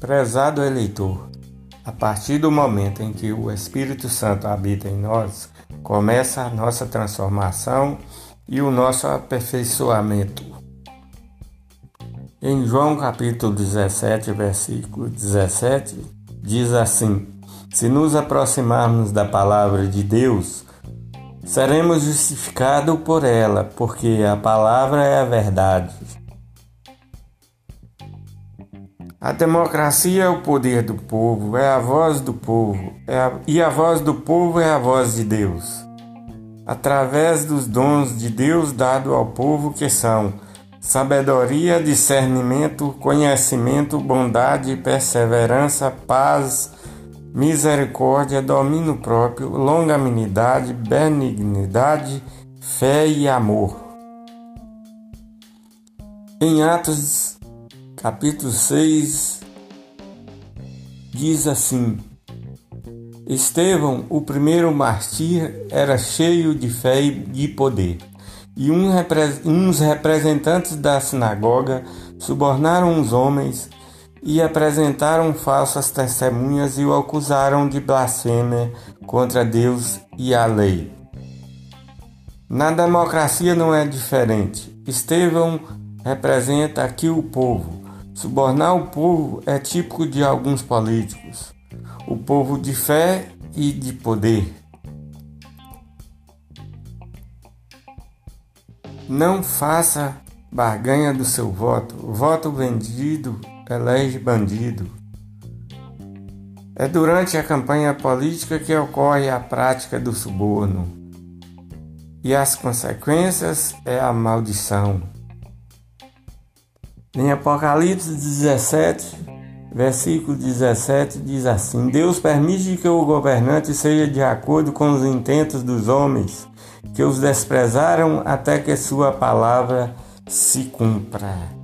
Prezado eleitor, a partir do momento em que o Espírito Santo habita em nós, começa a nossa transformação e o nosso aperfeiçoamento. Em João capítulo 17, versículo 17, diz assim: Se nos aproximarmos da palavra de Deus, seremos justificados por ela, porque a palavra é a verdade. A democracia é o poder do povo, é a voz do povo, é a, e a voz do povo é a voz de Deus. Através dos dons de Deus dado ao povo que são sabedoria, discernimento, conhecimento, bondade, perseverança, paz, misericórdia, domínio próprio, longanimidade, benignidade, fé e amor. Em Atos capítulo 6, diz assim: Estevão, o primeiro mártir, era cheio de fé e de poder, e uns representantes da sinagoga subornaram os homens e apresentaram falsas testemunhas e o acusaram de blasfêmia contra Deus e a lei. Na democracia não é diferente. Estevão representa aqui o povo, Subornar o povo é típico de alguns políticos, o povo de fé e de poder. Não faça barganha do seu voto. Voto vendido elege bandido. É durante a campanha política que ocorre a prática do suborno. E as consequências é a maldição. Em Apocalipse 17, versículo 17, diz assim: Deus permite que o governante seja de acordo com os intentos dos homens, que os desprezaram até que sua palavra se cumpra.